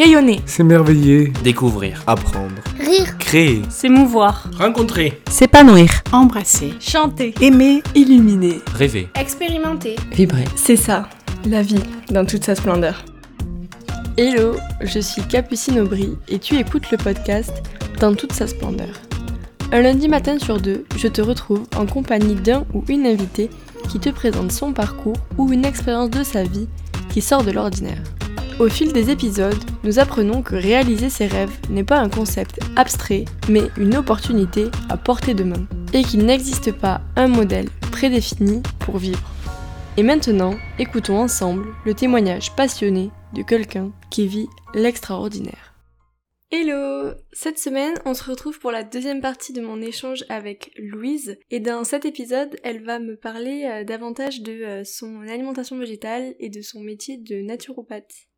Rayonner. S'émerveiller. Découvrir. Apprendre. Rire. Créer. S'émouvoir. Rencontrer. S'épanouir. Embrasser. Chanter. Aimer. Illuminer. Rêver. Expérimenter. Vibrer. C'est ça, la vie, dans toute sa splendeur. Hello, je suis Capucine Aubry et tu écoutes le podcast Dans toute sa splendeur. Un lundi matin sur deux, je te retrouve en compagnie d'un ou une invitée qui te présente son parcours ou une expérience de sa vie qui sort de l'ordinaire. Au fil des épisodes, nous apprenons que réaliser ses rêves n'est pas un concept abstrait, mais une opportunité à portée de main, et qu'il n'existe pas un modèle prédéfini pour vivre. Et maintenant, écoutons ensemble le témoignage passionné de quelqu'un qui vit l'extraordinaire. Hello Cette semaine, on se retrouve pour la deuxième partie de mon échange avec Louise, et dans cet épisode, elle va me parler euh, davantage de euh, son alimentation végétale et de son métier de naturopathe.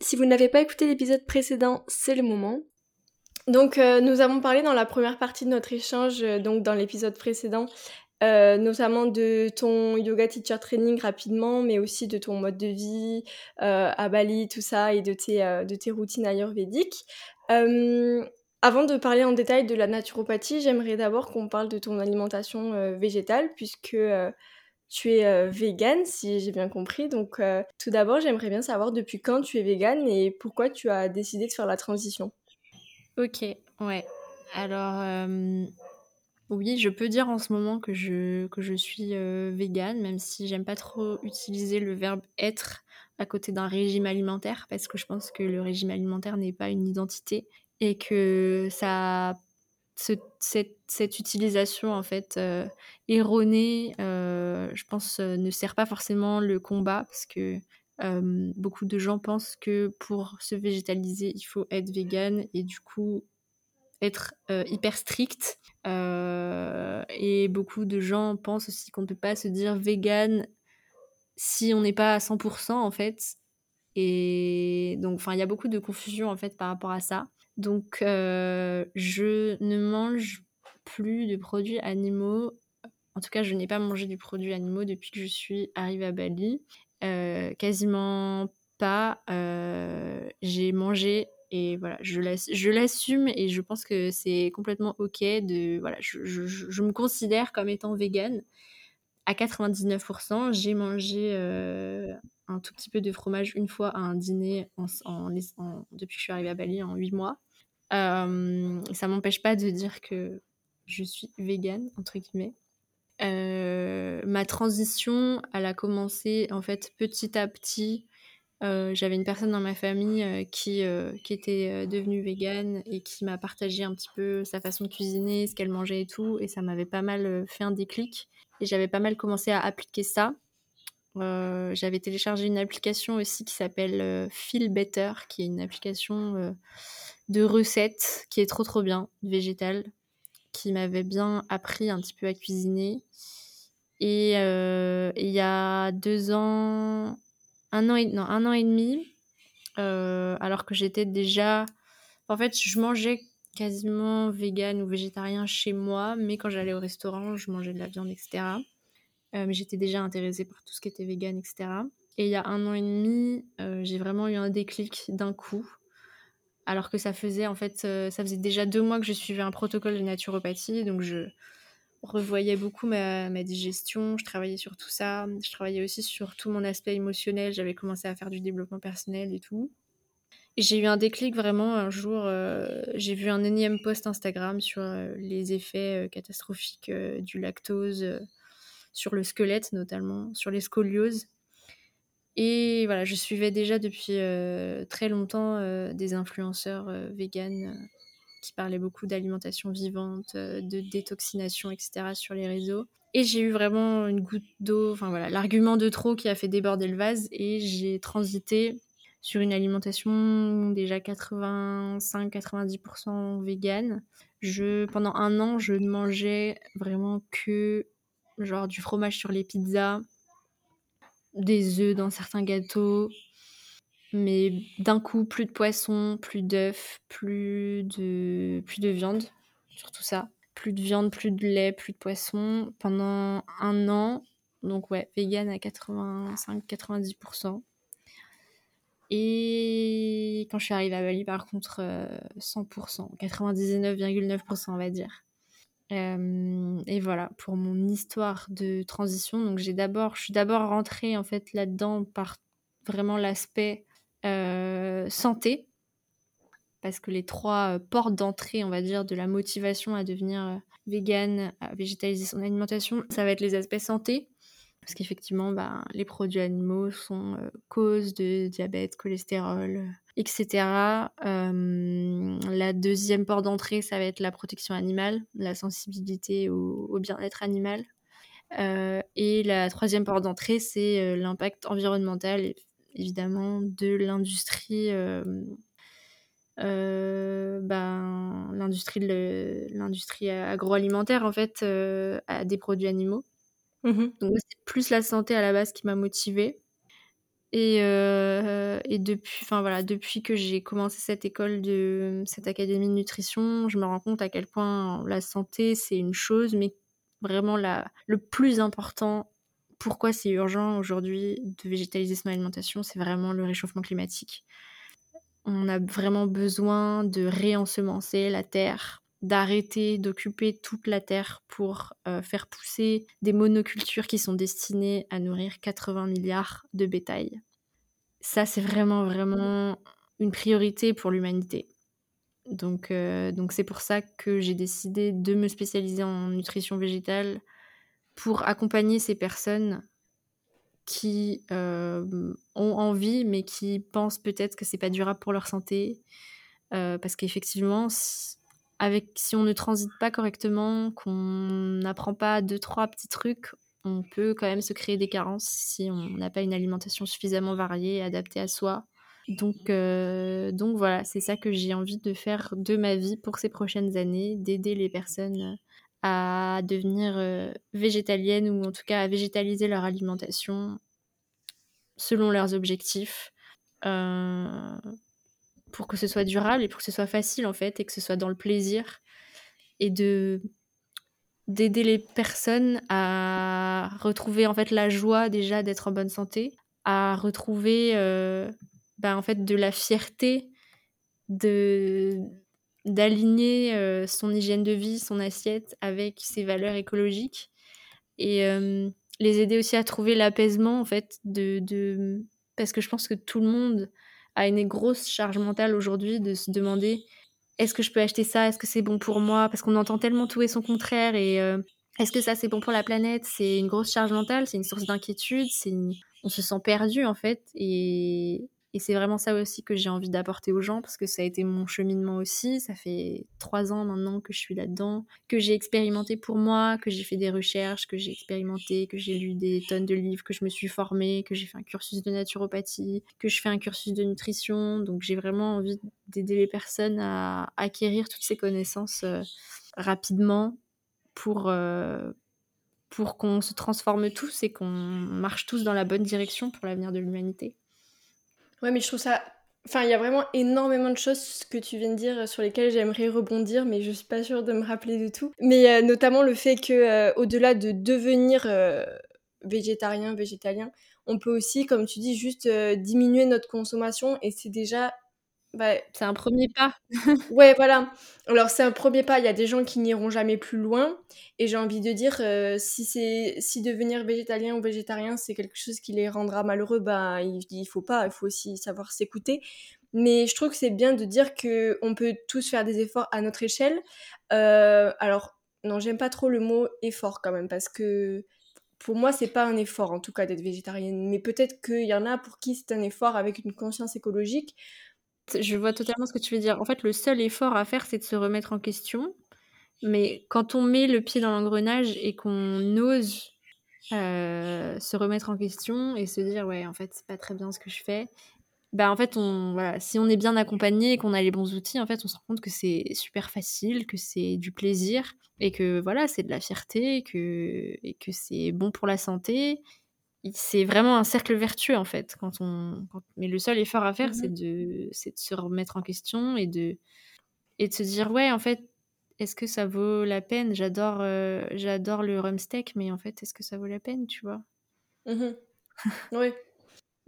Si vous n'avez pas écouté l'épisode précédent, c'est le moment. Donc euh, nous avons parlé dans la première partie de notre échange, euh, donc dans l'épisode précédent, euh, notamment de ton yoga teacher training rapidement, mais aussi de ton mode de vie à Bali, tout ça, et de tes, de tes routines ayurvédiques. Avant de parler en détail de la naturopathie, j'aimerais d'abord qu'on parle de ton alimentation végétale, puisque tu es euh, vegan, si j'ai bien compris. Donc, euh, tout d'abord, j'aimerais bien savoir depuis quand tu es vegan et pourquoi tu as décidé de faire la transition. Ok, ouais. Alors, euh, oui, je peux dire en ce moment que je, que je suis euh, végane, même si j'aime pas trop utiliser le verbe être à côté d'un régime alimentaire, parce que je pense que le régime alimentaire n'est pas une identité et que ça, ce- cette, cette utilisation en fait euh, erronée, euh, je pense, euh, ne sert pas forcément le combat, parce que beaucoup de gens pensent que pour se végétaliser, il faut être vegan et du coup être hyper strict. Et beaucoup de gens pensent aussi qu'on ne peut pas se dire vegan si on n'est pas à 100% en fait. Et donc, enfin, il y a beaucoup de confusion en fait par rapport à ça. Donc, euh, je ne mange plus de produits animaux. En tout cas, je n'ai pas mangé du produit animaux depuis que je suis arrivée à Bali. Euh, quasiment pas. Euh, j'ai mangé et voilà, je l'ass- je l'assume et je pense que c'est complètement ok de voilà, je, me considère comme étant végane à 99%. J'ai mangé un tout petit peu de fromage une fois à un dîner depuis que je suis arrivée à Bali en 8 mois. Euh, ça m'empêche pas de dire que je suis végane entre guillemets. Euh, ma transition, elle a commencé en fait petit à petit. Euh, J'avais une personne dans ma famille qui, qui était devenue végane et qui m'a partagé un petit peu sa façon de cuisiner, ce qu'elle mangeait et tout. Et ça m'avait pas mal fait un déclic. Et j'avais pas mal commencé à appliquer ça. Euh, J'avais téléchargé une application aussi qui s'appelle euh, Feel Better, qui est une application euh, de recettes qui est trop trop bien, végétale, qui m'avait bien appris un petit peu à cuisiner. Et euh, il y a deux ans, un an et, non, un an et demi, alors que j'étais déjà... En fait, je mangeais quasiment vegan ou végétarien chez moi, mais quand j'allais au restaurant, je mangeais de la viande, etc. Euh, mais j'étais déjà intéressée par tout ce qui était vegan, etc. Et il y a un an et demi, euh, j'ai vraiment eu un déclic d'un coup. Alors que ça faisait en fait, euh, ça faisait déjà deux mois que je suivais un protocole de naturopathie, donc je revoyais beaucoup ma, digestion, je travaillais sur tout ça, je travaillais aussi sur tout mon aspect émotionnel, j'avais commencé à faire du développement personnel et tout. Et j'ai eu un déclic vraiment un jour, j'ai vu un énième post Instagram sur les effets catastrophiques du lactose sur le squelette notamment, sur les scolioses. Et voilà, je suivais déjà depuis euh, très longtemps euh, des influenceurs euh, véganes euh, qui parlaient beaucoup d'alimentation vivante, de détoxination, etc. sur les réseaux. Et j'ai eu vraiment une goutte d'eau, enfin voilà, l'argument de trop qui a fait déborder le vase et j'ai transité sur une alimentation déjà 85-90% végane. Je, pendant un an, je ne mangeais vraiment que genre du fromage sur les pizzas, des œufs dans certains gâteaux, mais d'un coup, plus de poisson, plus d'œufs, plus de, plus de viande, surtout ça. Plus de viande, plus de lait, plus de poisson pendant un an. Donc ouais, vegan à 85-90%. Et quand je suis arrivée à Bali, par contre, 100%, 99,9% on va dire. Et voilà pour mon histoire de transition. Donc j'ai d'abord, je suis d'abord rentrée en fait là-dedans par vraiment l'aspect santé, parce que les trois portes d'entrée, on va dire, de la motivation à devenir végane, à végétaliser son alimentation, ça va être les aspects santé. Parce qu'effectivement, bah, les produits animaux sont cause de diabète, cholestérol, euh, etc. la deuxième porte d'entrée, ça va être la protection animale, la sensibilité au, bien-être animal. Euh, et la troisième porte d'entrée, c'est l'impact environnemental, évidemment, de l'industrie. Ben, l'industrie agroalimentaire en fait à des produits animaux Mmh Donc c'est plus la santé à la base qui m'a motivée. Et, euh, et depuis, enfin voilà, depuis que j'ai commencé cette école de cette académie de nutrition, je me rends compte à quel point la santé c'est une chose, mais vraiment la, le plus important. Pourquoi c'est urgent aujourd'hui de végétaliser son alimentation, c'est vraiment le réchauffement climatique. On a vraiment besoin de réensemencer la terre, d'arrêter d'occuper toute la terre pour euh, faire pousser des monocultures qui sont destinées à nourrir 80 milliards de bétail. Ça, c'est vraiment, vraiment une priorité pour l'humanité. Donc, euh, donc c'est pour ça que j'ai décidé de me spécialiser en nutrition végétale pour accompagner ces personnes qui euh, ont envie mais qui pensent peut-être que c'est pas durable pour leur santé parce qu'effectivement avec si on ne transite pas correctement, qu'on n'apprend pas deux trois petits trucs, on peut quand même se créer des carences si on n'a pas une alimentation suffisamment variée adaptée à soi. Donc, euh, donc voilà, c'est ça que j'ai envie de faire de ma vie pour ces prochaines années, d'aider les personnes à devenir euh, végétaliennes ou en tout cas à végétaliser leur alimentation selon leurs objectifs. Euh, pour que ce soit durable et pour que ce soit facile en fait et que ce soit dans le plaisir et de d'aider les personnes à retrouver en fait la joie déjà d'être en bonne santé, à retrouver euh, bah, en fait de la fierté de d'aligner euh, son hygiène de vie, son assiette avec ses valeurs écologiques et euh, les aider aussi à trouver l'apaisement en fait de, de parce que je pense que tout le monde a une grosse charge mentale aujourd'hui de se demander est-ce que je peux acheter ça? Est-ce que c'est bon pour moi? Parce qu'on entend tellement tout et son contraire. Et euh, est-ce que ça c'est bon pour la planète? C'est une grosse charge mentale, c'est une source d'inquiétude, on se sent perdu en fait. Et, et c'est vraiment ça aussi que j'ai envie d'apporter aux gens parce que ça a été mon cheminement aussi. Ça fait trois ans maintenant que je suis là-dedans, que j'ai expérimenté pour moi, que j'ai fait des recherches, que j'ai expérimenté, que j'ai lu des tonnes de livres, que je me suis formée, que j'ai fait un cursus de naturopathie, que je fais un cursus de nutrition. Donc j'ai vraiment envie d'aider les personnes à acquérir toutes ces connaissances euh, rapidement pour, euh, pour qu'on se transforme tous et qu'on marche tous dans la bonne direction pour l'avenir de l'humanité. Ouais, mais je trouve ça. Enfin, il y a vraiment énormément de choses que tu viens de dire sur lesquelles j'aimerais rebondir, mais je suis pas sûre de me rappeler de tout. Mais euh, notamment le fait que, euh, au-delà de devenir euh, végétarien, végétalien, on peut aussi, comme tu dis, juste diminuer notre consommation et c'est déjà bah, c'est un premier pas. ouais, voilà. Alors c'est un premier pas. Il y a des gens qui n'iront jamais plus loin. Et j'ai envie de dire, euh, si c'est si devenir végétalien ou végétarien, c'est quelque chose qui les rendra malheureux, bah il, il faut pas. Il faut aussi savoir s'écouter. Mais je trouve que c'est bien de dire que on peut tous faire des efforts à notre échelle. Euh, alors non, j'aime pas trop le mot effort quand même parce que pour moi, c'est pas un effort en tout cas d'être végétarienne. Mais peut-être qu'il y en a pour qui c'est un effort avec une conscience écologique. Je vois totalement ce que tu veux dire. En fait, le seul effort à faire, c'est de se remettre en question. Mais quand on met le pied dans l'engrenage et qu'on ose euh, se remettre en question et se dire ouais en fait c'est pas très bien ce que je fais bah en fait on voilà si on est bien accompagné et qu'on a les bons outils en fait on se rend compte que c'est super facile que c'est du plaisir et que voilà c'est de la fierté que et que c'est bon pour la santé c'est vraiment un cercle vertueux en fait. Quand on, Mais le seul effort à faire, c'est mmh de... de se remettre en question et de, et de se dire ouais, en fait, est-ce que ça vaut la peine? J'adore euh, j'adore le rumsteak, mais en fait, est-ce que ça vaut la peine, tu vois? Mmh Oui.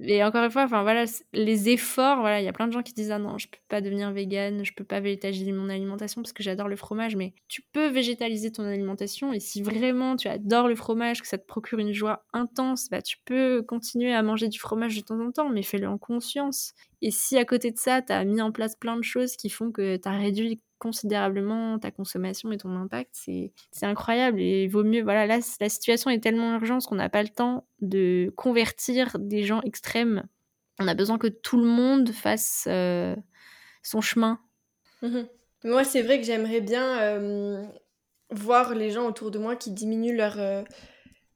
Et encore une fois, enfin voilà, les efforts, voilà, il y a plein de gens qui disent ah non, je peux pas devenir végane, je peux pas végétaliser mon alimentation parce que j'adore le fromage, mais tu peux végétaliser ton alimentation et si vraiment tu adores le fromage, que ça te procure une joie intense, bah tu peux continuer à manger du fromage de temps en temps, mais fais-le en conscience. Et si à côté de ça, tu as mis en place plein de choses qui font que tu as réduit considérablement ta consommation et ton impact, c'est incroyable. Et il vaut mieux, voilà, là, la situation est tellement urgente qu'on n'a pas le temps de convertir des gens extrêmes. On a besoin que tout le monde fasse euh, son chemin. Mmh moi, c'est vrai que j'aimerais bien euh, voir les gens autour de moi qui diminuent leur, euh,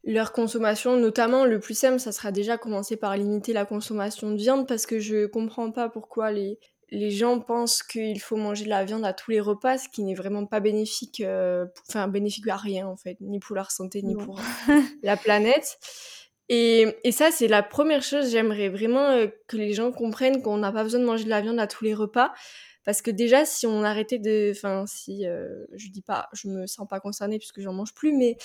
leur consommation. Notamment, le plus simple, ça sera déjà commencer par limiter la consommation de viande parce que je comprends pas pourquoi les, les gens pensent qu'il faut manger de la viande à tous les repas, ce qui n'est vraiment pas bénéfique, euh, enfin bénéfique à rien en fait, ni pour leur santé, ni pour la planète. Et, et ça, c'est la première chose, j'aimerais vraiment euh, que les gens comprennent qu'on n'a pas besoin de manger de la viande à tous les repas. Parce que déjà, si on arrêtait de... Enfin, si... Euh, je dis pas... Je me sens pas concernée puisque j'en mange plus, mais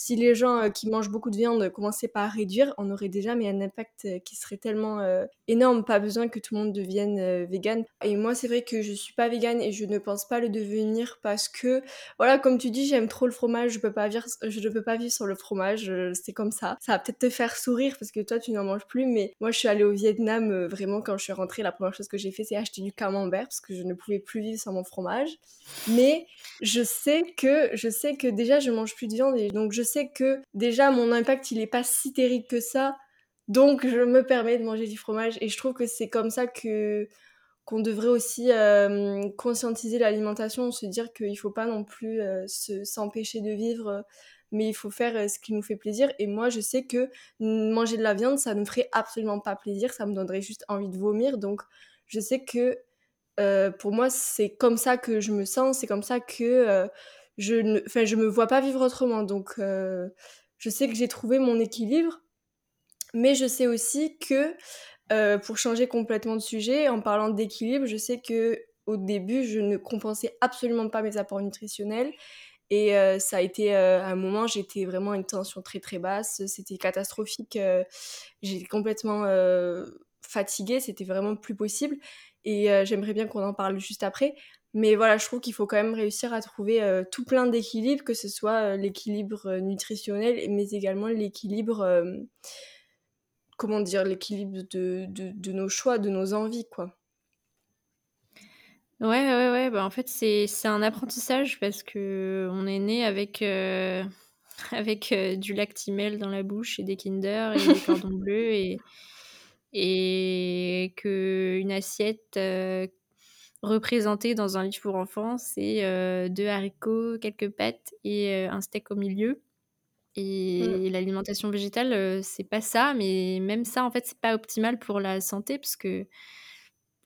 si les gens euh, qui mangent beaucoup de viande commençaient pas à réduire, on aurait déjà mais un impact euh, qui serait tellement euh, énorme. Pas besoin que tout le monde devienne vegan. Et moi, c'est vrai que je suis pas vegan et je ne pense pas le devenir parce que, voilà, comme tu dis, j'aime trop le fromage. Je peux pas vivre, je ne peux pas vivre sur le fromage. C'est comme ça. Ça va peut-être te faire sourire parce que toi, tu n'en manges plus. Mais moi, je suis allée au Vietnam. vraiment, quand je suis rentrée, la première chose que j'ai fait, c'est acheter du camembert parce que je ne pouvais plus vivre sans mon fromage. Mais je sais que, je sais que déjà, je mange plus de viande et donc je sais que déjà mon impact il est pas si terrible que ça, donc je me permets de manger du fromage. Et je trouve que c'est comme ça que qu'on devrait aussi euh, conscientiser l'alimentation, se dire qu'il faut pas non plus euh, s'empêcher de vivre, mais il faut faire euh, ce qui nous fait plaisir. Et moi, je sais que manger de la viande, ça ne me ferait absolument pas plaisir, ça me donnerait juste envie de vomir. Donc, je sais que pour moi, c'est comme ça que je me sens, c'est comme ça que je ne enfin, je me vois pas vivre autrement. Donc, euh, je sais que j'ai trouvé mon équilibre, mais je sais aussi que euh, pour changer complètement de sujet, en parlant d'équilibre, je sais que au début, je ne compensais absolument pas mes apports nutritionnels. Et euh, ça a été, à un moment, j'étais vraiment à une tension très très basse. C'était catastrophique. j'étais complètement fatiguée. C'était vraiment plus possible. Et j'aimerais bien qu'on en parle juste après. Mais voilà, je trouve qu'il faut quand même réussir à trouver euh, tout plein d'équilibres, que ce soit euh, l'équilibre euh, nutritionnel, mais également l'équilibre, comment dire, l'équilibre de, de, nos choix, de nos envies, quoi. Ouais, ouais, ouais. Bah, en fait, c'est un apprentissage parce que on est né avec, avec du lactimel dans la bouche et des Kinder et des cordons bleus et, et qu'une assiette représenté dans un livre pour enfants, c'est euh, deux haricots, quelques pâtes et euh, un steak au milieu. Et mmh. l'alimentation végétale, euh, c'est pas ça, mais même ça, en fait, c'est pas optimal pour la santé parce que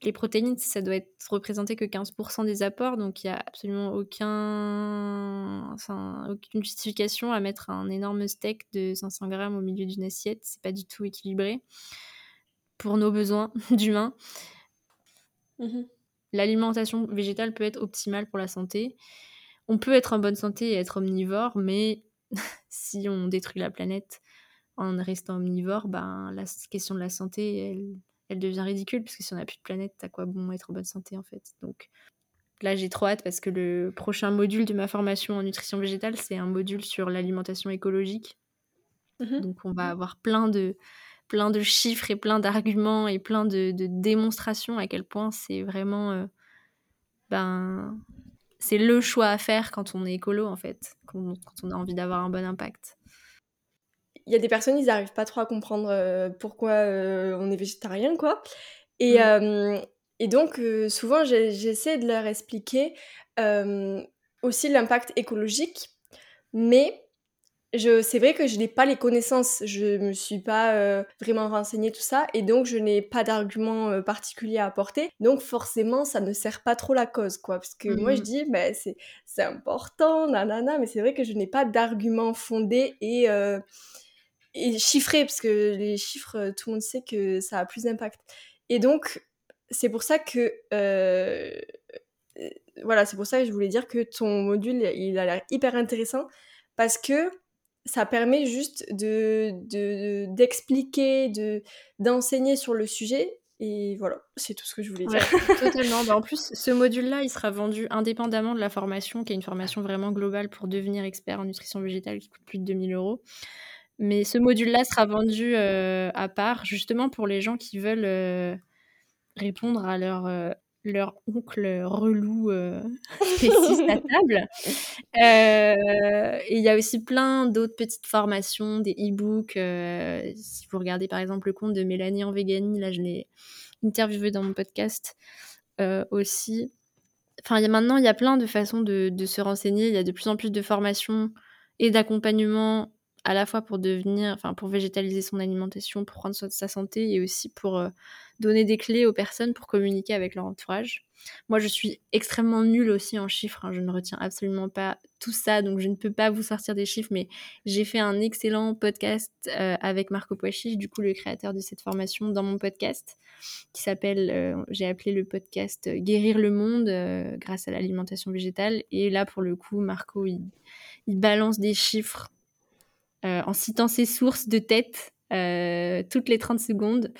les protéines, ça doit être représenté que 15% des apports, donc il n'y a absolument aucun, enfin, aucune justification à mettre un énorme steak de 500 grammes au milieu d'une assiette. C'est pas du tout équilibré pour nos besoins d'humains. Mmh l'alimentation végétale peut être optimale pour la santé. On peut être en bonne santé et être omnivore, mais si on détruit la planète en restant omnivore, ben, la question de la santé, elle, devient ridicule, parce que si on n'a plus de planète, à quoi bon être en bonne santé en fait? Donc là, j'ai trop hâte parce que le prochain module de ma formation en nutrition végétale, c'est un module sur l'alimentation écologique. Mmh Donc on va avoir plein de, plein de chiffres et plein d'arguments et plein de, démonstrations à quel point c'est vraiment euh, ben c'est le choix à faire quand on est écolo en fait quand, on a envie d'avoir un bon impact il y a des personnes ils n'arrivent pas trop à comprendre euh, pourquoi euh, on est végétarien quoi et, mm. et donc souvent j'essaie de leur expliquer aussi l'impact écologique mais c'est vrai que je n'ai pas les connaissances, je me suis pas euh, vraiment renseignée tout ça, et donc je n'ai pas d'argument euh, particulier à apporter. Donc forcément, ça ne sert pas trop la cause, quoi. Parce que moi, je mmh. dis, bah, c'est, c'est important, nanana, mais c'est vrai que je n'ai pas d'argument fondé et, euh, et chiffré, parce que les chiffres, tout le monde sait que ça a plus d'impact. Et donc, c'est pour ça que voilà, c'est pour ça que je voulais dire que ton module, il a l'air hyper intéressant parce que ça permet juste de de d'expliquer, de d'enseigner sur le sujet et voilà, c'est tout ce que je voulais dire. totalement. Bah, en plus, ce module-là, il sera vendu indépendamment de la formation, qui est une formation vraiment globale pour devenir expert en nutrition végétale qui coûte plus de 2000 euros. Mais ce module-là sera vendu euh, à part, justement pour les gens qui veulent euh, répondre à leur, euh, leur oncle relou spéciste à table. et il y a aussi plein d'autres petites formations, des e-books. si vous regardez par exemple le compte de Mélanie en Véganie, là je l'ai interviewé dans mon podcast aussi. Enfin, y a, maintenant, il y a plein de façons de, de se renseigner. Il y a de plus en plus de formations et d'accompagnement à la fois pour devenir, enfin pour végétaliser son alimentation, pour prendre soin de sa santé et aussi pour euh, donner des clés aux personnes pour communiquer avec leur entourage. Moi, je suis extrêmement nulle aussi en chiffres. Hein. Je ne retiens absolument pas tout ça, donc je ne peux pas vous sortir des chiffres. Mais j'ai fait un excellent podcast euh, avec Marco Poichi, du coup le créateur de cette formation, dans mon podcast, qui s'appelle, euh, j'ai appelé le podcast Guérir le monde grâce à l'alimentation végétale. Et là, pour le coup, Marco, il balance des chiffres en citant ses sources de tête euh, toutes les 30 secondes.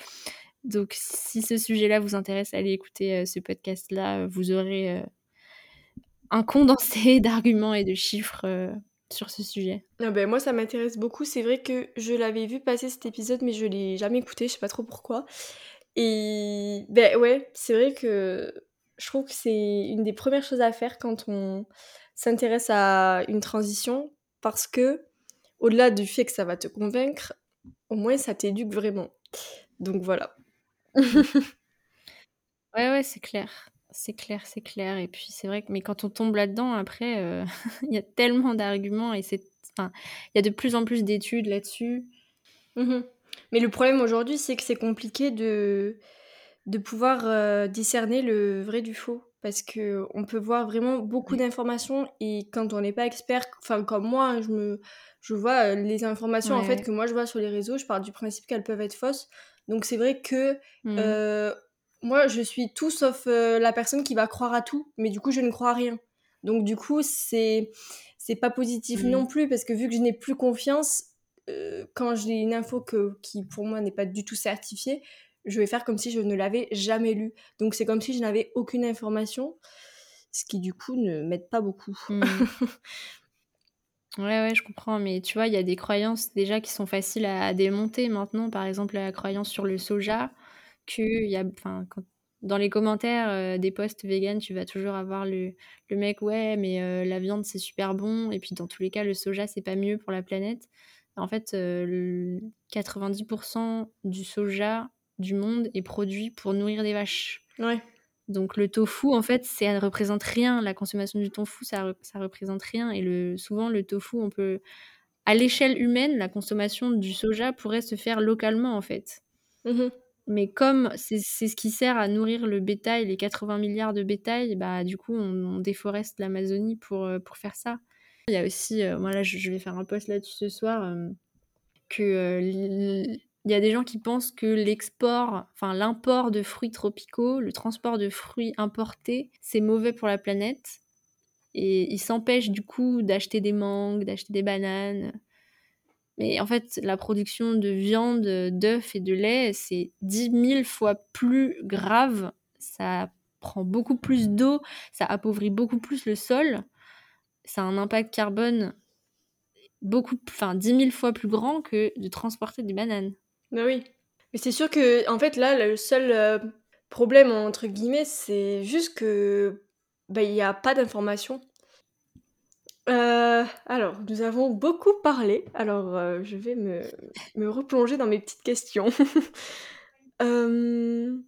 Donc, si ce sujet-là vous intéresse, allez écouter euh, ce podcast-là. Vous aurez un condensé d'arguments et de chiffres sur ce sujet. Ah ben, moi, ça m'intéresse beaucoup. C'est vrai que je l'avais vu passer cet épisode, mais je l'ai jamais écouté. Je sais pas trop pourquoi. Et ben ouais, c'est vrai que je trouve que c'est une des premières choses à faire quand on s'intéresse à une transition parce que au-delà du fait que ça va te convaincre, au moins ça t'éduque vraiment. Donc voilà. ouais, ouais, c'est clair. C'est clair, c'est clair. Et puis c'est vrai que, mais quand on tombe là-dedans, après, euh, il y a tellement d'arguments et c'est. Enfin, il y a de plus en plus d'études là-dessus. Mmh mais le problème aujourd'hui, c'est que c'est compliqué de, de pouvoir euh, discerner le vrai du faux. Parce que on peut voir vraiment beaucoup d'informations et quand on n'est pas expert, enfin comme moi, je me, je vois euh, les informations en fait que moi je vois sur les réseaux, je pars du principe qu'elles peuvent être fausses. Donc c'est vrai que mmh. euh, moi je suis tout sauf euh, la personne qui va croire à tout, mais du coup je ne crois à rien. Donc du coup c'est c'est pas positif mmh. non plus parce que vu que je n'ai plus confiance quand j'ai une info que, qui pour moi n'est pas du tout certifiée, je vais faire comme si je ne l'avais jamais lu. Donc c'est comme si je n'avais aucune information, ce qui du coup ne m'aide pas beaucoup. Mmh. Ouais, ouais, je comprends, mais tu vois, il y a des croyances déjà qui sont faciles à, démonter maintenant. Par exemple, la croyance sur le soja, que y a, enfin, dans les commentaires euh, des posts vegan, tu vas toujours avoir le, le mec, ouais, mais euh, la viande c'est super bon, et puis dans tous les cas, le soja c'est pas mieux pour la planète. En fait, 90% euh, du soja du monde est produit pour nourrir des vaches. Ouais. Donc le tofu, en fait, ça représente rien. La consommation du tofu, ça, ça représente rien. Et le, souvent, le tofu, on peut... À l'échelle humaine, la consommation du soja pourrait se faire localement, en fait. Mmh Mais comme c'est ce qui sert à nourrir le bétail, les 80 milliards de bétail, bah, du coup, on, déforeste l'Amazonie pour, euh, pour faire ça. Il y a aussi, euh, moi là, je, vais faire un post là-dessus ce soir, euh, que il y a des gens qui pensent que l'export, enfin l'import de fruits tropicaux, le transport de fruits importés, c'est mauvais pour la planète. Et ils s'empêchent du coup d'acheter des mangues, d'acheter des bananes. Mais en fait, la production de viande, d'œufs et de lait, c'est 10 000 fois plus grave. Ça prend beaucoup plus d'eau, ça appauvrit beaucoup plus le sol. Ça a un impact carbone beaucoup, enfin 10 000 fois plus grand que de transporter des bananes. Bah oui. Mais c'est sûr que, en fait, là, le seul euh, problème, entre guillemets, c'est juste que bah, il n'y a pas d'informations. Euh, alors, nous avons beaucoup parlé. Alors, euh, je vais me, me, replonger dans mes petites questions.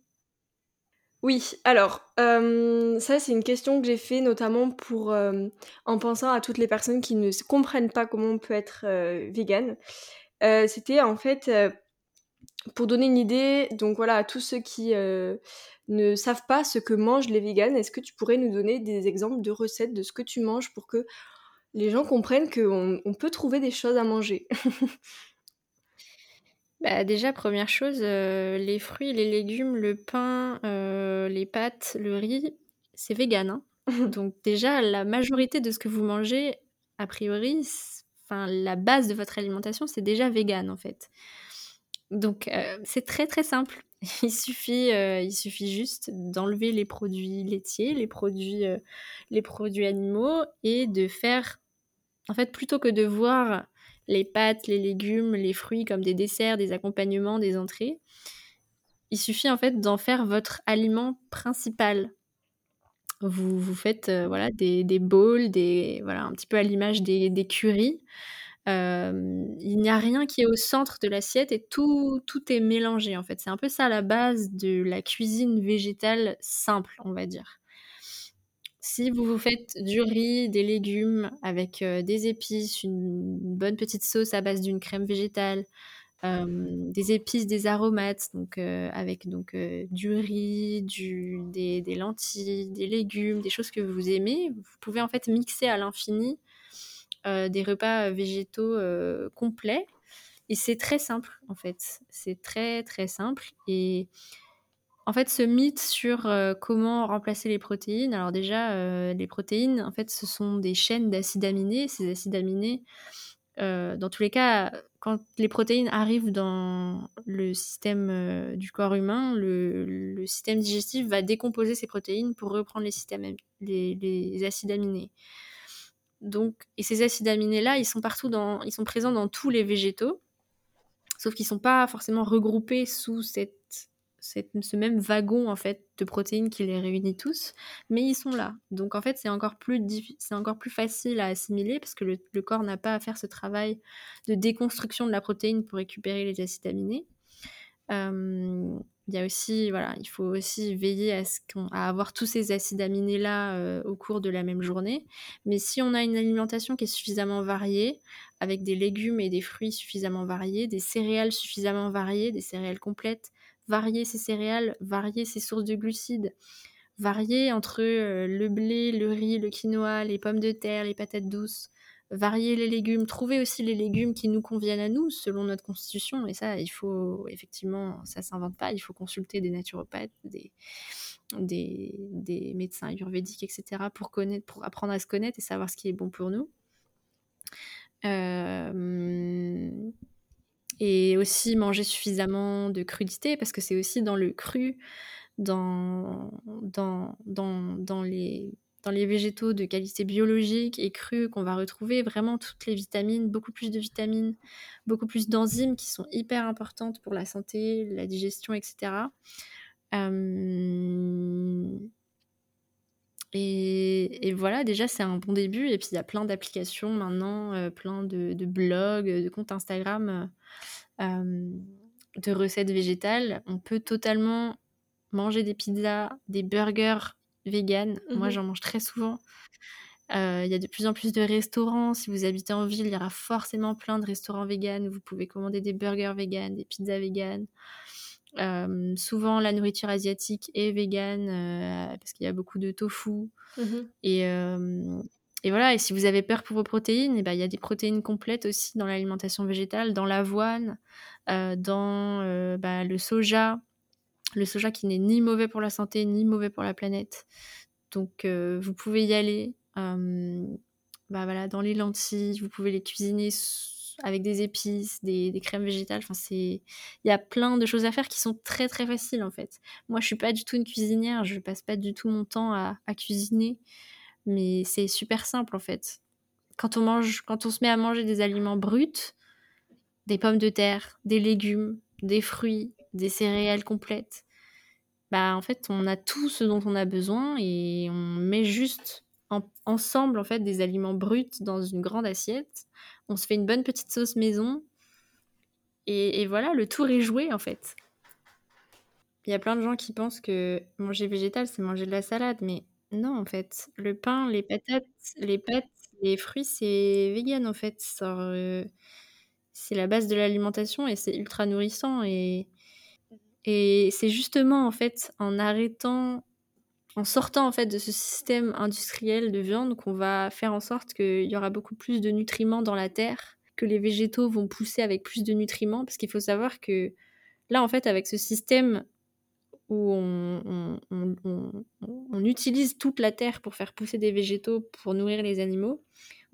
Oui, alors, ça, c'est une question que j'ai fait notamment pour, en pensant à toutes les personnes qui ne comprennent pas comment on peut être vegan. C'était en fait pour donner une idée, donc voilà, à tous ceux qui euh, ne savent pas ce que mangent les véganes, est-ce que tu pourrais nous donner des exemples de recettes de ce que tu manges pour que les gens comprennent qu'on on peut trouver des choses à manger? Bah déjà, première chose, euh, les fruits, les légumes, le pain, euh, les pâtes, le riz, c'est vegan. Hein. Donc déjà, la majorité de ce que vous mangez, a priori, enfin, la base de votre alimentation, c'est déjà vegan en fait. Donc euh, c'est très très simple. Il suffit, euh, il suffit juste d'enlever les produits laitiers, les produits, euh, les produits animaux et de faire, en fait, plutôt que de voir les pâtes, les légumes, les fruits comme des desserts, des accompagnements, des entrées, il suffit en fait d'en faire votre aliment principal. Vous, vous faites voilà des, des bowls, des voilà un petit peu à l'image des, des curries il n'y a rien qui est au centre de l'assiette et tout, tout est mélangé en fait. C'est un peu ça la base de la cuisine végétale simple, on va dire. Si vous vous faites du riz, des légumes avec des épices, une bonne petite sauce à base d'une crème végétale, des épices, des aromates, donc avec donc du riz, des, lentilles, des légumes, des choses que vous aimez, vous pouvez en fait mixer à l'infini euh, des repas végétaux euh, complets. Et c'est très simple, en fait. C'est très, très simple. Et en fait, ce mythe sur euh, comment remplacer les protéines, alors déjà, les protéines, en fait, ce sont des chaînes d'acides aminés. Ces acides aminés, dans tous les cas, quand les protéines arrivent dans le système du corps humain, le, système digestif va décomposer ces protéines pour reprendre les, systèmes, les acides aminés. Donc, et ces acides aminés-là, ils sont partout dans, ils sont présents dans tous les végétaux, sauf qu'ils sont pas forcément regroupés sous cette, ce même wagon en fait de protéines qui les réunit tous, mais ils sont là. Donc en fait, c'est encore plus c'est encore plus facile à assimiler parce que le, corps n'a pas à faire ce travail de déconstruction de la protéine pour récupérer les acides aminés. Euh, il y a aussi, voilà, il faut aussi veiller à, ce avoir tous ces acides aminés-là euh, au cours de la même journée. Mais si on a une alimentation qui est suffisamment variée, avec des légumes et des fruits suffisamment variés, des céréales suffisamment variées, des céréales complètes, varier ces céréales, varier ces sources de glucides, varier entre euh, le blé, le riz, le quinoa, les pommes de terre, les patates douces, varier les légumes, trouver aussi les légumes qui nous conviennent à nous selon notre constitution. Et ça, il faut effectivement, ça s'invente pas. Il faut consulter des naturopathes, des, médecins ayurvédiques, etc. pour connaître, pour apprendre à se connaître et savoir ce qui est bon pour nous. Euh, et aussi manger suffisamment de crudité parce que c'est aussi dans le cru, dans les dans les végétaux de qualité biologique et crue qu'on va retrouver vraiment toutes les vitamines, beaucoup plus de vitamines, beaucoup plus d'enzymes qui sont hyper importantes pour la santé, la digestion, etc. Et, voilà, déjà, c'est un bon début. Et puis, il y a plein d'applications maintenant, euh, plein de, blogs, de comptes Instagram, de recettes végétales. On peut totalement manger des pizzas, des burgers vegan. Moi, mmh j'en mange très souvent. Il y a de plus en plus de restaurants. Si vous habitez en ville, il y aura forcément plein de restaurants vegan. Vous pouvez commander des burgers vegan, des pizzas vegan. souvent, la nourriture asiatique est vegan parce qu'il y a beaucoup de tofu. Mmh et, et, voilà. Et si vous avez peur pour vos protéines, eh ben, il y a des protéines complètes aussi dans l'alimentation végétale, dans l'avoine, dans bah, le soja. Le soja qui n'est ni mauvais pour la santé, ni mauvais pour la planète. Donc euh, vous pouvez y aller. bah voilà, dans les lentilles, vous pouvez les cuisiner avec des épices, des, crèmes végétales. Enfin, c'est, il y a plein de choses à faire qui sont très très faciles en fait. Moi, je suis pas du tout une cuisinière, je passe pas du tout mon temps à, à cuisiner, mais c'est super simple en fait. Quand on mange, quand on se met à manger des aliments bruts, des pommes de terre, des légumes, des fruits, des céréales complètes, bah en fait on a tout ce dont on a besoin et on met juste ensemble en fait des aliments bruts dans une grande assiette. On se fait une bonne petite sauce maison et, voilà le tour est joué en fait. Il y a plein de gens qui pensent que manger végétal c'est manger de la salade, mais non en fait le pain, les patates, les pâtes, les fruits c'est vegan en fait. Euh, c'est la base de l'alimentation et c'est ultra nourrissant et et c'est justement en arrêtant, en sortant en fait de ce système industriel de viande qu'on va faire en sorte qu'il y aura beaucoup plus de nutriments dans la terre, que les végétaux vont pousser avec plus de nutriments, parce qu'il faut savoir que là en fait avec ce système où on, utilise toute la terre pour faire pousser des végétaux pour nourrir les animaux,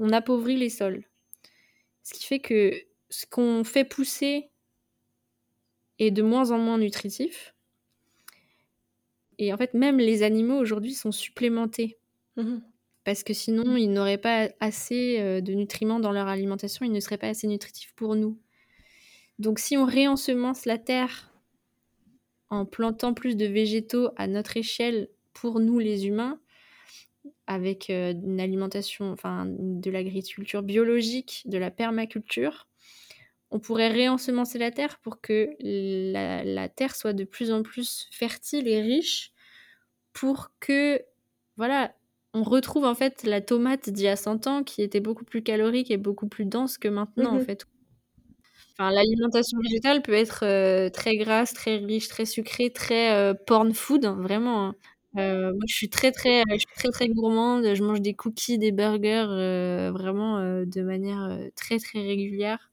on appauvrit les sols. Ce qui fait que ce qu'on fait pousser est de moins en moins nutritif. Et en fait, même les animaux aujourd'hui sont supplémentés. Mmh Parce que sinon, ils n'auraient pas assez euh, de nutriments dans leur alimentation, ils ne seraient pas assez nutritifs pour nous. Donc si on réensemence la terre en plantant plus de végétaux à notre échelle pour nous les humains, avec euh, une alimentation, enfin de l'agriculture biologique, de la permaculture, on pourrait réensemencer la terre pour que la, la terre soit de plus en plus fertile et riche pour que, voilà, on retrouve en fait la tomate d'il y a 100 ans qui était beaucoup plus calorique et beaucoup plus dense que maintenant en Mhm. fait. Enfin, l'alimentation végétale peut être euh, très grasse, très riche, très sucrée, très euh, porn food, hein, vraiment. hein. Euh, moi, je suis très très, je suis très très gourmande. Je mange des cookies, des burgers, vraiment de manière très très régulière.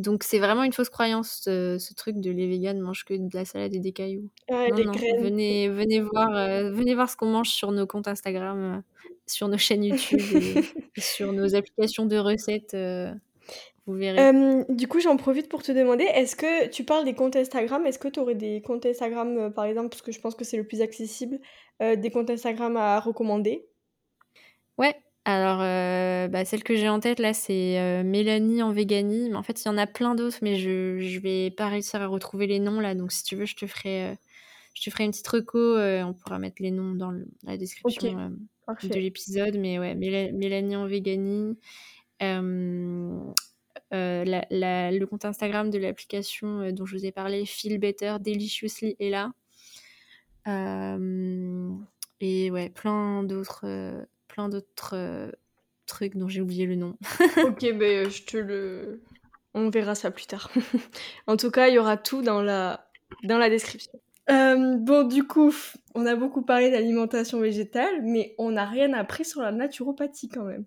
Donc c'est vraiment une fausse croyance, ce, ce truc de les véganes mangent que de la salade et des cailloux. Ouais, Non, des non, graines. venez, venez voir, euh, venez voir ce qu'on mange sur nos comptes Instagram, euh, sur nos chaînes YouTube et, et sur nos applications de recettes. euh, vous verrez. Du coup, j'en profite pour te demander, est-ce que tu parles des comptes Instagram Est-ce que tu aurais des comptes Instagram, par exemple, parce que je pense que c'est le plus accessible, des comptes Instagram à recommander? Ouais, alors euh, bah, celle que j'ai en tête là, c'est euh, Mélanie en véganie. Mais en fait, il y en a plein d'autres, mais je, je vais pas réussir à retrouver les noms là. Donc si tu veux, je te ferai, euh, je te ferai une petite reco. on pourra mettre les noms dans le- la description de l'épisode. Mais ouais, Méla- Mélanie en véganie. La- la- le compte Instagram de l'application dont je vous ai parlé, Feel Better Deliciously, est là. Et ouais, plein d'autres, plein d'autres euh, trucs dont j'ai oublié le nom. ok, ben je te le... On verra ça plus tard. en tout cas, il y aura tout dans la, dans la description. Euh, bon, du coup, on a beaucoup parlé d'alimentation végétale, mais on n'a rien appris sur la naturopathie quand même.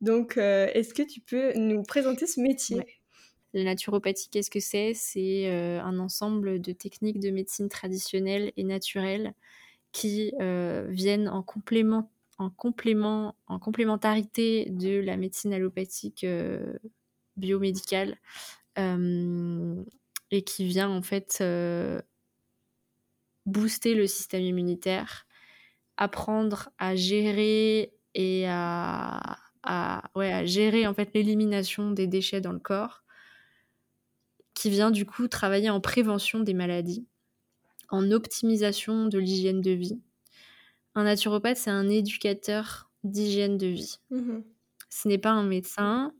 Donc, euh, est-ce que tu peux nous présenter ce métier? Ouais. La naturopathie, qu'est-ce que c'est? C'est euh, un ensemble de techniques de médecine traditionnelle et naturelle qui euh, viennent en complément, en complément, en complémentarité de la médecine allopathique euh, biomédicale euh, et qui vient en fait euh, booster le système immunitaire, apprendre à gérer et à, à, gérer en fait l'élimination des déchets dans le corps, qui vient du coup travailler en prévention des maladies, en optimisation de l'hygiène de vie. Un naturopathe, c'est un éducateur d'hygiène de vie. Mhm. Ce n'est pas un médecin.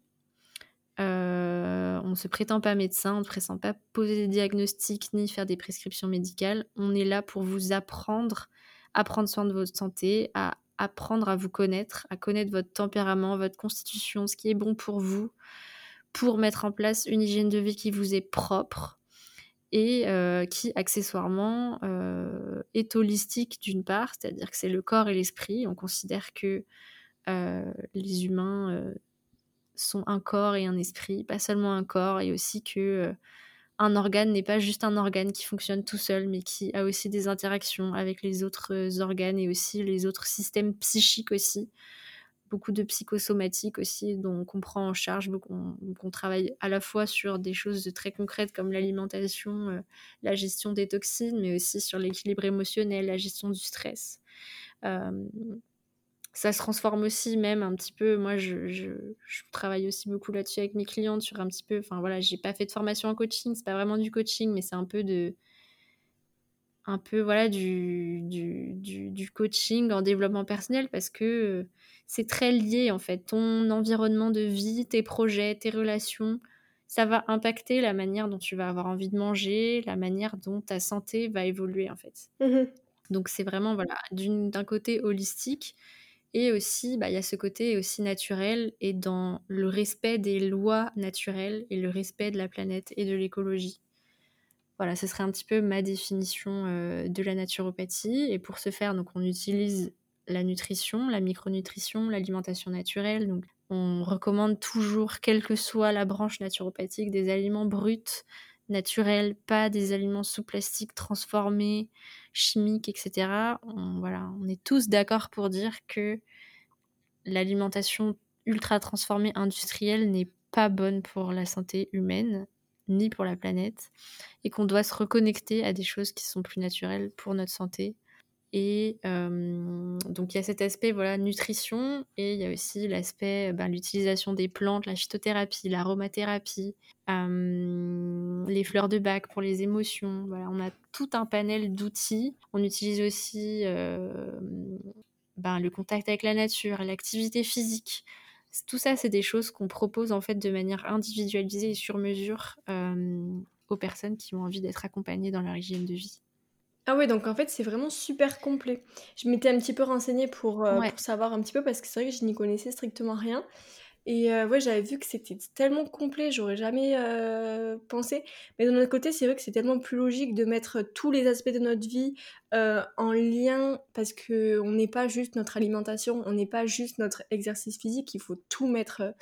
Euh, on ne se prétend pas médecin, on ne prétend pas poser des diagnostics ni faire des prescriptions médicales. On est là pour vous apprendre à prendre soin de votre santé, à apprendre à vous connaître, à connaître votre tempérament, votre constitution, ce qui est bon pour vous, pour mettre en place une hygiène de vie qui vous est propre et euh, qui accessoirement euh, est holistique d'une part, c'est-à-dire que c'est le corps et l'esprit. On considère que euh, les humains sont un corps et un esprit, pas seulement un corps, et aussi que un organe n'est pas juste un organe qui fonctionne tout seul, mais qui a aussi des interactions avec les autres organes et aussi les autres systèmes psychiques aussi. Beaucoup de psychosomatiques aussi, dont on prend en charge, beaucoup, on, travaille à la fois sur des choses très concrètes comme l'alimentation, euh, la gestion des toxines, mais aussi sur l'équilibre émotionnel, la gestion du stress. Euh, ça se transforme aussi même un petit peu. Moi, je, travaille aussi beaucoup là-dessus avec mes clientes sur un petit peu. Enfin voilà, j'ai pas fait de formation en coaching, c'est pas vraiment du coaching, mais c'est un peu de, un peu voilà du, du, du coaching en développement personnel parce que c'est très lié en fait. Ton environnement de vie, tes projets, tes relations, ça va impacter la manière dont tu vas avoir envie de manger, la manière dont ta santé va évoluer en fait. Mhm. Donc c'est vraiment voilà d'un côté holistique et aussi bah, il y a ce côté aussi naturel et dans le respect des lois naturelles et le respect de la planète et de l'écologie. Voilà, ce serait un petit peu ma définition euh, de la naturopathie. Et pour ce faire, donc on utilise la nutrition, la micronutrition, l'alimentation naturelle. Donc on recommande toujours, quelle que soit la branche naturopathique, des aliments bruts, naturels, pas des aliments sous plastique transformés, chimiques, etc. On, voilà, on est tous d'accord pour dire que l'alimentation ultra transformée industrielle n'est pas bonnes pour la santé humaine ni pour la planète et qu'on doit se reconnecter à des choses qui sont plus naturelles pour notre santé. Et donc il y a cet aspect voilà nutrition et il y a aussi l'aspect ben, l'utilisation des plantes, la phytothérapie, l'aromathérapie, les fleurs de bac pour les émotions. Voilà, on a tout un panel d'outils. On utilise aussi ben, le contact avec la nature, l'activité physique. Tout ça, c'est des choses qu'on propose en fait de manière individualisée et sur mesure aux personnes qui ont envie d'être accompagnées dans leur hygiène de vie. Ah ouais, donc en fait, c'est vraiment super complet. Je m'étais un petit peu renseignée pour, pour savoir un petit peu parce que c'est vrai que je n'y connaissais strictement rien. Et ouais, j'avais vu que c'était tellement complet, j'aurais jamais pensé. Mais d'un autre côté, c'est vrai que c'est tellement plus logique de mettre tous les aspects de notre vie en lien parce que on n'est pas juste notre alimentation, on n'est pas juste notre exercice physique, il faut tout mettre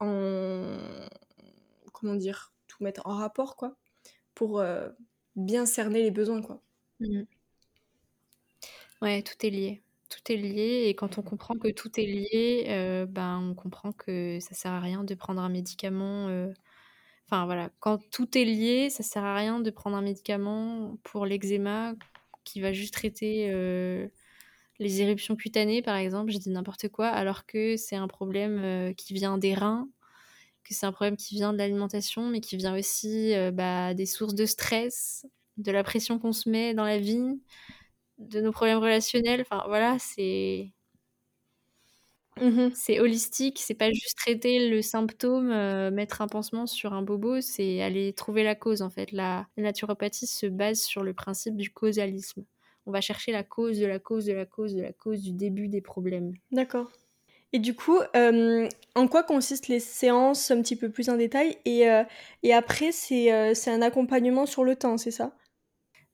en comment dire, tout mettre en rapport quoi, pour bien cerner les besoins quoi. Mmh. Ouais, tout est lié. Tout est lié et quand on comprend que tout est lié, ben, on comprend que ça sert à rien de prendre un médicament, enfin voilà, quand tout est lié, ça sert à rien de prendre un médicament pour l'eczéma qui va juste traiter, les éruptions cutanées par exemple, j'ai dit n'importe quoi, alors que c'est un problème, qui vient des reins, que c'est un problème qui vient de l'alimentation, mais qui vient aussi, bah, des sources de stress, de la pression qu'on se met dans la vie de nos problèmes relationnels. Enfin, voilà, c'est. Mmh c'est holistique, c'est pas juste traiter le symptôme, euh, mettre un pansement sur un bobo, c'est aller trouver la cause en fait. La, naturopathie se base sur le principe du causalisme. On va chercher la cause de la cause de la cause de la cause du début des problèmes. D'accord. Et du coup, euh, en quoi consistent les séances un petit peu plus en détail et, euh, et après, c'est un accompagnement sur le temps, c'est ça?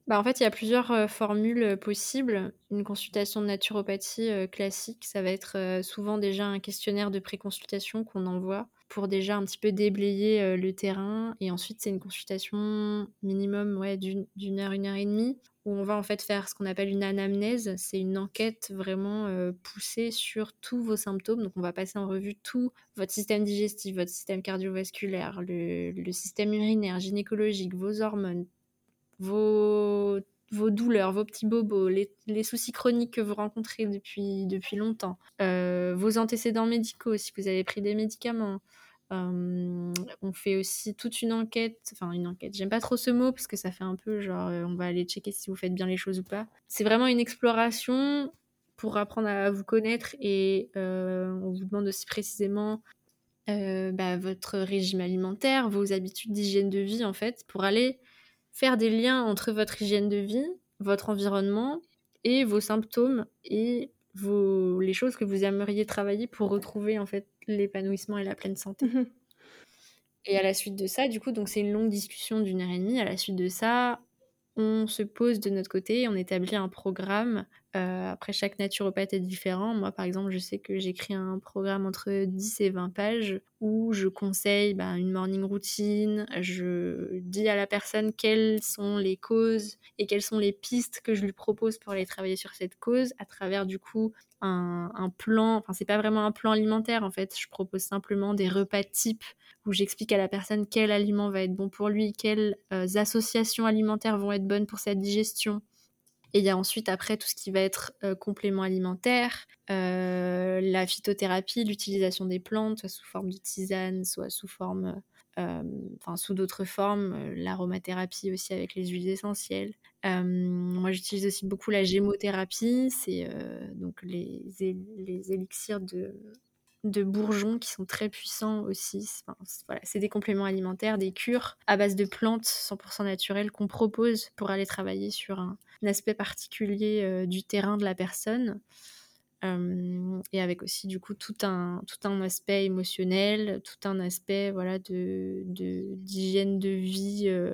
Bah, en fait, il y a plusieurs formules possibles. Une consultation de naturopathie classique, ça va être souvent déjà un questionnaire de préconsultation qu'on envoie pour déjà un petit peu déblayer le terrain. Et ensuite, c'est une consultation minimum ouais, d'une heure, une heure et demie, où on va en fait faire ce qu'on appelle une anamnèse. C'est une enquête vraiment poussée sur tous vos symptômes. Donc, on va passer en revue tout votre système digestif, votre système cardiovasculaire, le, le système urinaire, gynécologique, vos hormones, vos, douleurs, vos petits bobos, les, soucis chroniques que vous rencontrez depuis, depuis longtemps, euh, vos antécédents médicaux, si vous avez pris des médicaments. Euh, on fait aussi toute une enquête, enfin une enquête, j'aime pas trop ce mot parce que ça fait un peu genre euh, on va aller checker si vous faites bien les choses ou pas. C'est vraiment une exploration pour apprendre à vous connaître et on vous demande aussi précisément bah, votre régime alimentaire, vos habitudes d'hygiène de vie en fait, pour aller faire des liens entre votre hygiène de vie, votre environnement et vos symptômes et vos, les choses que vous aimeriez travailler pour retrouver en fait l'épanouissement et la pleine santé. Mmh et à la suite de ça, du coup, donc c'est une longue discussion d'une heure et demie. À la suite de ça, on se pose de notre côté, on établit un programme. Euh, après, chaque naturopathe est différent. Moi, par exemple, je sais que j'écris un programme entre 10 et 20 pages où je conseille ben, une morning routine. Je dis à la personne quelles sont les causes et quelles sont les pistes que je lui propose pour aller travailler sur cette cause à travers, du coup, un, un plan. Enfin, c'est pas vraiment un plan alimentaire, en fait. Je propose simplement des repas types où j'explique à la personne quel aliment va être bon pour lui, quelles euh, associations alimentaires vont être bonnes pour sa digestion. Et il y a ensuite après tout ce qui va être euh, complément alimentaire, euh, la phytothérapie, l'utilisation des plantes, soit sous forme de tisane, soit sous forme, enfin sous d'autres formes, l'aromathérapie aussi avec les huiles essentielles. moi j'utilise aussi beaucoup la gémothérapie, c'est donc les, les élixirs de de bourgeons qui sont très puissants aussi. voilà, c'est des compléments alimentaires, des cures à base de plantes 100% naturelles qu'on propose pour aller travailler sur un, aspect particulier euh, du terrain de la personne. Euh, et avec aussi du coup tout un, tout un aspect émotionnel, tout un aspect voilà, de, d'hygiène de, vie euh,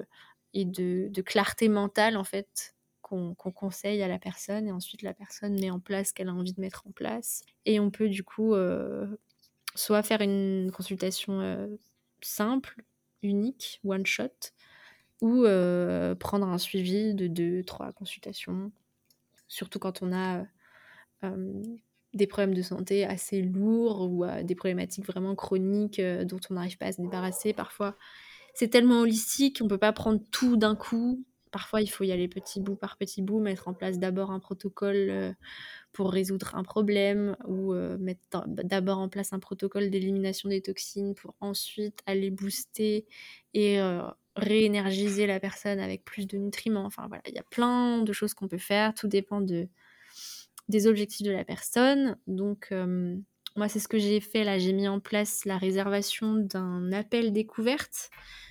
et de, de, clarté mentale en fait qu'on conseille à la personne et ensuite la personne met en place ce qu'elle a envie de mettre en place. Et on peut du coup euh, soit faire une consultation euh, simple, unique, one shot, ou euh, prendre un suivi de deux, trois consultations, surtout quand on a des problèmes de santé assez lourds ou des problématiques vraiment chroniques dont on n'arrive pas à se débarrasser. Parfois, c'est tellement holistique, on ne peut pas prendre tout d'un coup. Parfois, il faut y aller petit bout par petit bout, mettre en place d'abord un protocole pour résoudre un problème ou mettre d'abord en place un protocole d'élimination des toxines pour ensuite aller booster et réénergiser la personne avec plus de nutriments. Enfin voilà, il y a plein de choses qu'on peut faire. Tout dépend de, des objectifs de la personne. Donc moi, c'est ce que j'ai fait là. J'ai mis en place la réservation d'un appel découverte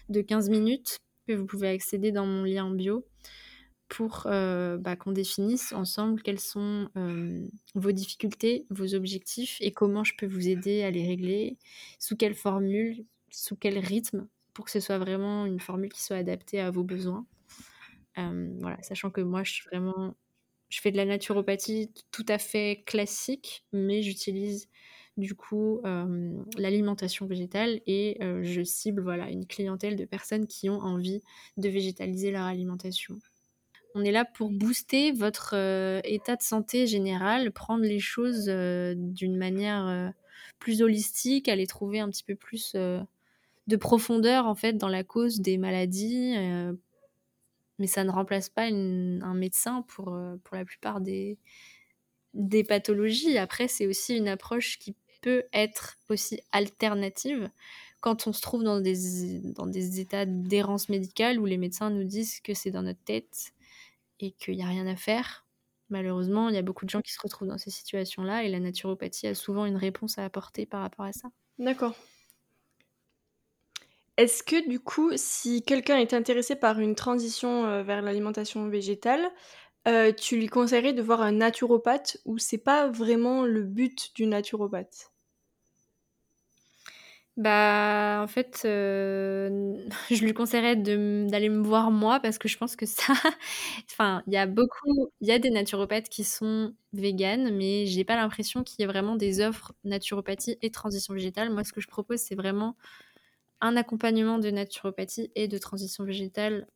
de 15 minutes vous pouvez accéder dans mon lien bio pour bah, qu'on définisse ensemble quelles sont vos difficultés, vos objectifs et comment je peux vous aider à les régler, sous quelle formule, sous quel rythme pour que ce soit vraiment une formule qui soit adaptée à vos besoins. voilà, sachant que moi, je suis vraiment, je fais de la naturopathie tout à fait classique, mais j'utilise du coup l'alimentation végétale et je cible voilà une clientèle de personnes qui ont envie de végétaliser leur alimentation. On est là pour booster votre état de santé général, prendre les choses d'une manière plus holistique, aller trouver un petit peu plus de profondeur en fait dans la cause des maladies. Euh, mais ça ne remplace pas un médecin pour, euh, pour la plupart des, des pathologies. Après, c'est aussi une approche qui peut être aussi alternative quand on se trouve dans des, dans des états d'errance médicale où les médecins nous disent que c'est dans notre tête et qu'il n'y a rien à faire. Malheureusement, il y a beaucoup de gens qui se retrouvent dans ces situations-là et la naturopathie a souvent une réponse à apporter par rapport à ça. D'accord. Est-ce que du coup, si quelqu'un est intéressé par une transition, euh, vers l'alimentation végétale, euh, tu lui conseillerais de voir un naturopathe ou c'est pas vraiment le but du naturopathe? Bah, en fait, euh, je lui conseillerais d'aller me voir moi parce que je pense que ça enfin, il y a beaucoup il y a des naturopathes qui sont véganes, mais j'ai pas l'impression qu'il y ait vraiment des offres naturopathie et transition végétale. Moi, ce que je propose, c'est vraiment un accompagnement de naturopathie et de transition végétale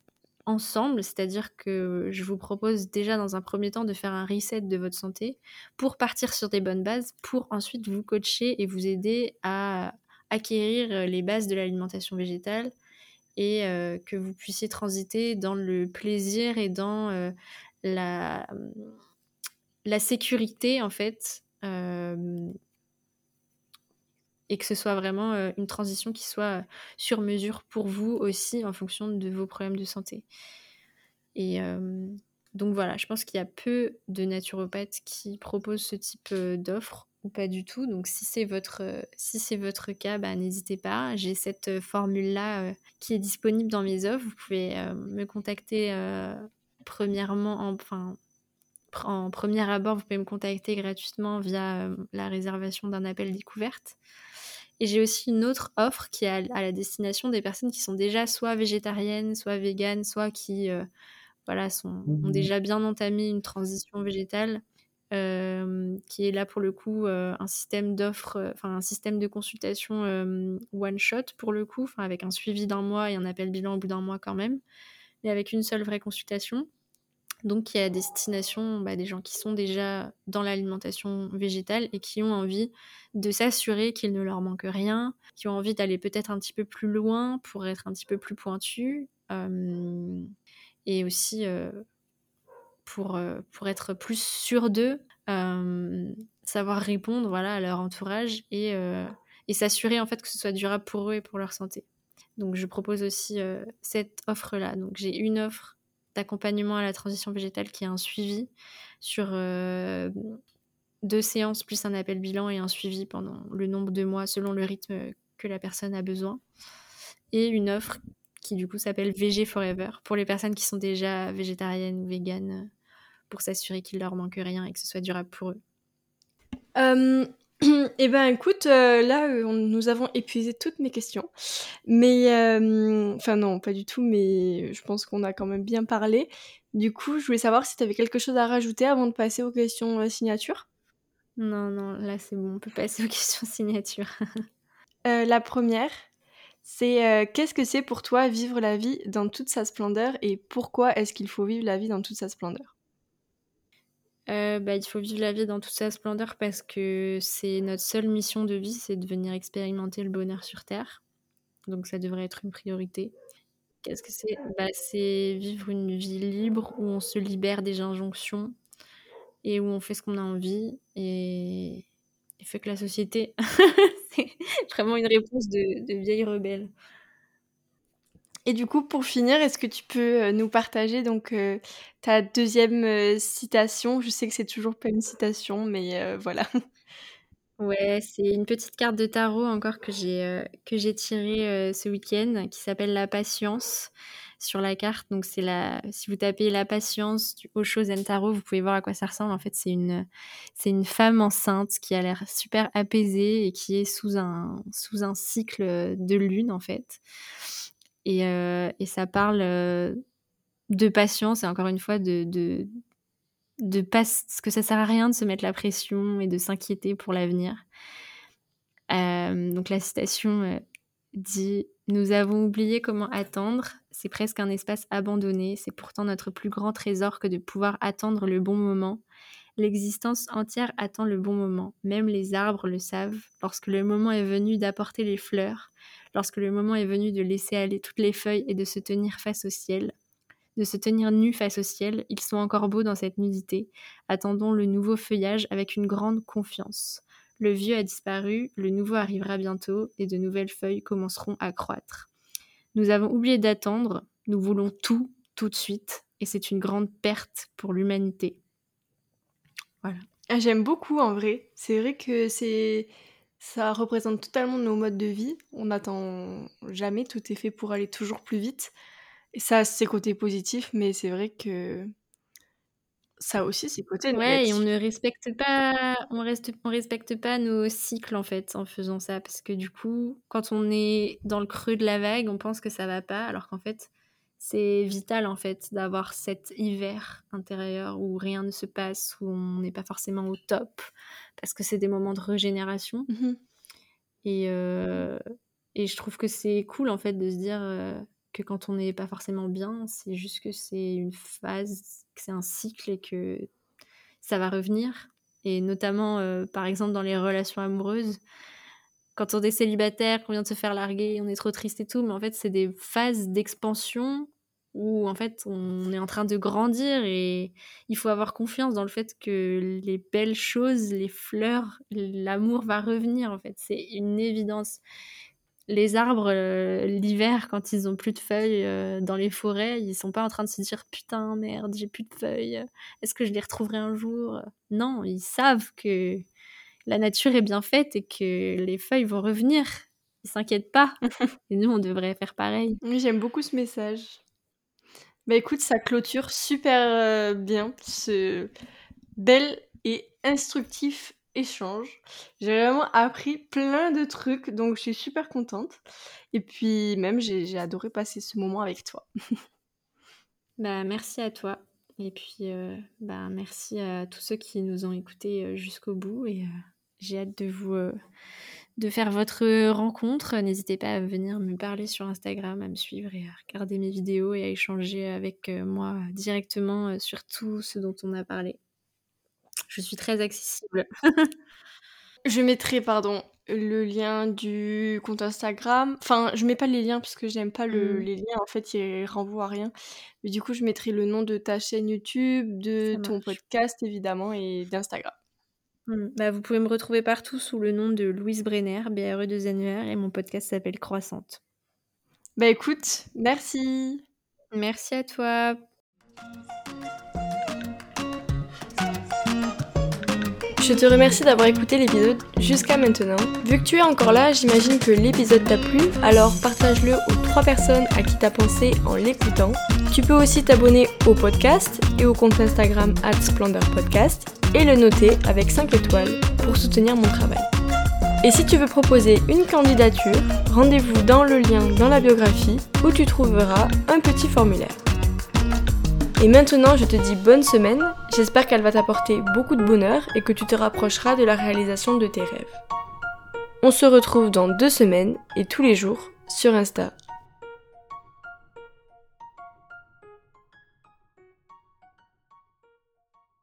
ensemble, c'est-à-dire que je vous propose déjà dans un premier temps de faire un reset de votre santé pour partir sur des bonnes bases, pour ensuite vous coacher et vous aider à acquérir les bases de l'alimentation végétale et euh, que vous puissiez transiter dans le plaisir et dans euh, la, la sécurité en fait euh, et que ce soit vraiment euh, une transition qui soit euh, sur mesure pour vous aussi en fonction de vos problèmes de santé. Et euh, donc voilà, je pense qu'il y a peu de naturopathes qui proposent ce type d'offre ou pas du tout. Donc si c'est votre, si c'est votre cas, bah, n'hésitez pas. J'ai cette formule-là qui est disponible dans mes offres. Vous pouvez me contacter premièrement, en, enfin, en premier abord, vous pouvez me contacter gratuitement via la réservation d'un appel découverte. Et j'ai aussi une autre offre qui est à, la destination des personnes qui sont déjà soit végétariennes, soit véganes, soit qui euh, voilà, sont, ont mmh déjà bien entamé une transition végétale, euh, qui est là pour le coup euh, un système d'offre, enfin un système de consultation one shot pour le coup, avec un suivi d'un mois et un appel bilan au bout d'un mois quand même, mais avec une seule vraie consultation donc qui est à destination bah, des gens qui sont déjà dans l'alimentation végétale et qui ont envie de s'assurer qu'il ne leur manque rien, qui ont envie d'aller peut-être un petit peu plus loin pour être un petit peu plus pointu, et aussi pour, pour être plus sûr d'eux, savoir répondre voilà, à leur entourage et, et s'assurer en fait que ce soit durable pour eux et pour leur santé. Donc je propose aussi cette offre-là. Donc j'ai une offre d'accompagnement à la transition végétale qui est un suivi sur euh, deux séances plus un appel bilan et un suivi pendant le nombre de mois selon le rythme que la personne a besoin. Et une offre qui du coup s'appelle VG Forever pour les personnes qui sont déjà végétariennes ou véganes pour s'assurer qu'il leur manque rien et que ce soit durable pour eux. Euh, eh ben écoute, euh, là euh, nous avons épuisé toutes mes questions. Mais euh, enfin non, pas du tout, mais je pense qu'on a quand même bien parlé. Du coup, je voulais savoir si tu avais quelque chose à rajouter avant de passer aux questions signature. Non, non, là c'est bon, on peut passer aux questions signature. la première, c'est qu'est-ce que c'est pour toi vivre la vie dans toute sa splendeur et pourquoi est-ce qu'il faut vivre la vie dans toute sa splendeur? Bah, il faut vivre la vie dans toute sa splendeur parce que c'est notre seule mission de vie, c'est de venir expérimenter le bonheur sur Terre. Donc ça devrait être une priorité. Qu'est-ce que c'est? Bah, C'est vivre une vie libre où on se libère des injonctions et où on fait ce qu'on a envie et, et fait que la société. c'est vraiment une réponse de, de vieille rebelle. Et du coup, pour finir, est-ce que tu peux euh, nous partager donc euh, ta deuxième euh, citation? Je sais que c'est toujours pas une citation, mais voilà. Ouais, c'est une petite carte de tarot encore que j'ai que j'ai tirée ce week-end, qui s'appelle la patience sur la carte. Donc c'est la, si vous tapez la patience du Osho Tarot, vous pouvez voir à quoi ça ressemble. En fait, c'est une c'est une femme enceinte qui a l'air super apaisée et qui est sous un sous un cycle de lune en fait. Et, euh, et ça parle euh, de patience et encore une fois de, de, pas, que ça sert à rien de se mettre la pression et de s'inquiéter pour l'avenir. Euh, donc la citation dit Nous avons oublié comment attendre, c'est presque un espace abandonné, c'est pourtant notre plus grand trésor que de pouvoir attendre le bon moment. L'existence entière attend le bon moment, même les arbres le savent, lorsque le moment est venu d'apporter les fleurs, lorsque le moment est venu de laisser aller toutes les feuilles et de se tenir face au ciel, de se tenir nu face au ciel, ils sont encore beaux dans cette nudité. Attendons le nouveau feuillage avec une grande confiance. Le vieux a disparu, le nouveau arrivera bientôt, et de nouvelles feuilles commenceront à croître. Nous avons oublié d'attendre, nous voulons tout, tout de suite, et c'est une grande perte pour l'humanité. Voilà. Ah, j'aime beaucoup en vrai. C'est vrai que c'est ça représente totalement nos modes de vie. On n'attend jamais, tout est fait pour aller toujours plus vite. Et ça a ses côtés positifs, mais c'est vrai que ça aussi ses côtés ouais, et on ne respecte pas, on reste, on respecte pas nos cycles en fait en faisant ça, parce que du coup, quand on est dans le creux de la vague, on pense que ça va pas, alors qu'en fait, c'est vital en fait d'avoir cet hiver intérieur où rien ne se passe, où on n'est pas forcément au top, parce que c'est des moments de régénération. Mmh et, euh, et, je trouve que c'est cool en fait de se dire euh, que quand on n'est pas forcément bien, c'est juste que c'est une phase, que c'est un cycle et que ça va revenir. Et notamment, euh, par exemple, dans les relations amoureuses, quand on est célibataire, qu'on vient de se faire larguer, on est trop triste et tout, mais en fait, c'est des phases d'expansion où en fait on est en train de grandir et il faut avoir confiance dans le fait que les belles choses, les fleurs, l'amour va revenir en fait, c'est une évidence. Les arbres euh, l'hiver quand ils ont plus de feuilles euh, dans les forêts, ils sont pas en train de se dire putain merde, j'ai plus de feuilles, est-ce que je les retrouverai un jour? Non, ils savent que la nature est bien faite et que les feuilles vont revenir. Ils s'inquiètent pas. et nous on devrait faire pareil. Oui, j'aime beaucoup ce message. Bah écoute, ça clôture super euh, bien ce bel et instructif échange. J'ai vraiment appris plein de trucs, donc je suis super contente. Et puis même, j'ai adoré passer ce moment avec toi. bah merci à toi. Et puis euh, bah merci à tous ceux qui nous ont écoutés euh, jusqu'au bout. Et j'ai hâte de vous de faire votre rencontre. N'hésitez pas à venir me parler sur Instagram, à me suivre et à regarder mes vidéos et à échanger avec euh, moi directement euh, sur tout ce dont on a parlé. Je suis très accessible. je mettrai, pardon, le lien du compte Instagram. Enfin, je mets pas les liens parce que j'aime pas le, mmh. les liens. En fait, ils renvoient à rien. Mais du coup, je mettrai le nom de ta chaîne YouTube, de ton podcast évidemment et d'Instagram. Mmh. Bah, vous pouvez me retrouver partout sous le nom de Louise Brenner, BRE de Zenver, et mon podcast s'appelle Croissante. Bah écoute, merci. Merci à toi. Je te remercie d'avoir écouté l'épisode jusqu'à maintenant. Vu que tu es encore là, j'imagine que l'épisode t'a plu, alors partage-le aux trois personnes à qui t'as pensé en l'écoutant. Tu peux aussi t'abonner au podcast et au compte Instagram @splendorpodcast et le noter avec 5 étoiles pour soutenir mon travail. Et si tu veux proposer une candidature, rendez-vous dans le lien dans la biographie où tu trouveras un petit formulaire. Et maintenant, je te dis bonne semaine, j'espère qu'elle va t'apporter beaucoup de bonheur et que tu te rapprocheras de la réalisation de tes rêves. On se retrouve dans deux semaines et tous les jours sur Insta